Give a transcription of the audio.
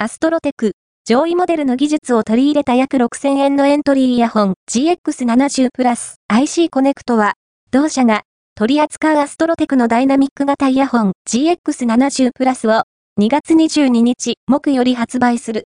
アストロテク、上位モデルの技術を取り入れた約6000円のエントリーイヤホン GX70 プラス IC コネクトは、同社が取り扱うアストロテクのダイナミック型イヤホン GX70 プラスを2月22日木より発売する。